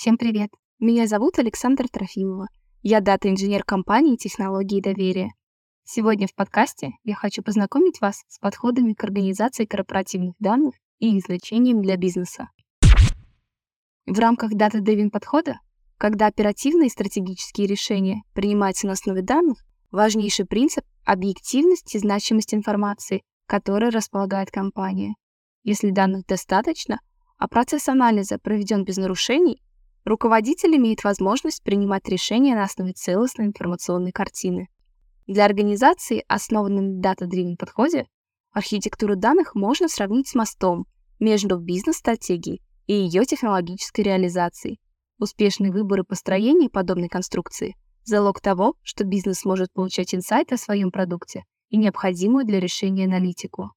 Всем привет! Меня зовут Александра Трофимова. Я дата-инженер компании «Технологии доверия». Сегодня в подкасте я хочу познакомить вас с подходами к организации корпоративных данных и их значением для бизнеса. В рамках дата-древен подхода, когда оперативные и стратегические решения принимаются на основе данных, важнейший принцип – объективность и значимость информации, которой располагает компания. Если данных достаточно, а процесс анализа проведен без нарушений, руководитель имеет возможность принимать решения на основе целостной информационной картины. Для организации, основанной на дата-дривен подходе, архитектуру данных можно сравнить с мостом между бизнес-стратегией и ее технологической реализацией. Успешные выборы построения подобной конструкции – залог того, что бизнес может получать инсайт о своем продукте и необходимую для решения аналитику.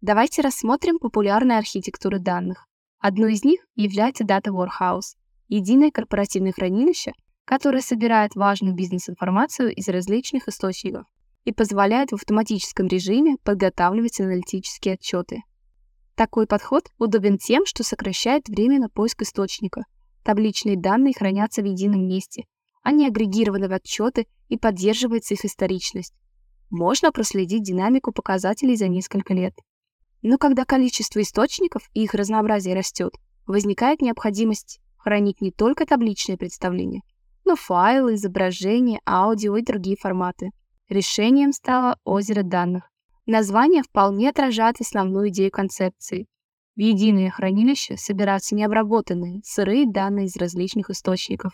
Давайте рассмотрим популярные архитектуры данных. Одной из них является Data Warehouse – единое корпоративное хранилище, которое собирает важную бизнес-информацию из различных источников и позволяет в автоматическом режиме подготавливать аналитические отчеты. Такой подход удобен тем, что сокращает время на поиск источника. Табличные данные хранятся в едином месте, они агрегированы в отчеты и поддерживается их историчность. Можно проследить динамику показателей за несколько лет. Но когда количество источников и их разнообразие растет, возникает необходимость хранить не только табличные представления, но файлы, изображения, аудио и другие форматы. Решением стало озеро данных. Название вполне отражает основную идею концепции. В единое хранилище собираются необработанные, сырые данные из различных источников.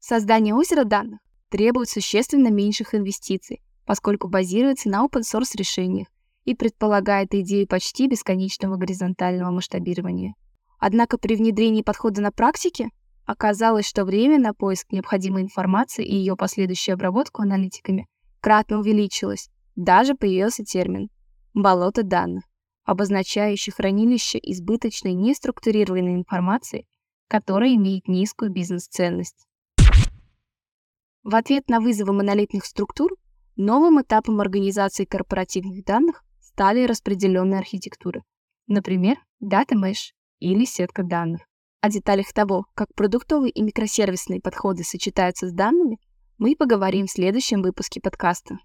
Создание озера данных требует существенно меньших инвестиций, поскольку базируется на open-source решениях, и предполагает идею почти бесконечного горизонтального масштабирования. Однако при внедрении подхода на практике оказалось, что время на поиск необходимой информации и ее последующую обработку аналитиками кратно увеличилось. Даже появился термин «болото данных», обозначающий хранилище избыточной неструктурированной информации, которая имеет низкую бизнес-ценность. В ответ на вызовы монолитных структур новым этапом организации корпоративных данных стали распределенные архитектуры, например, Data Mesh или сетка данных. О деталях того, как продуктовые и микросервисные подходы сочетаются с данными, мы поговорим в следующем выпуске подкаста.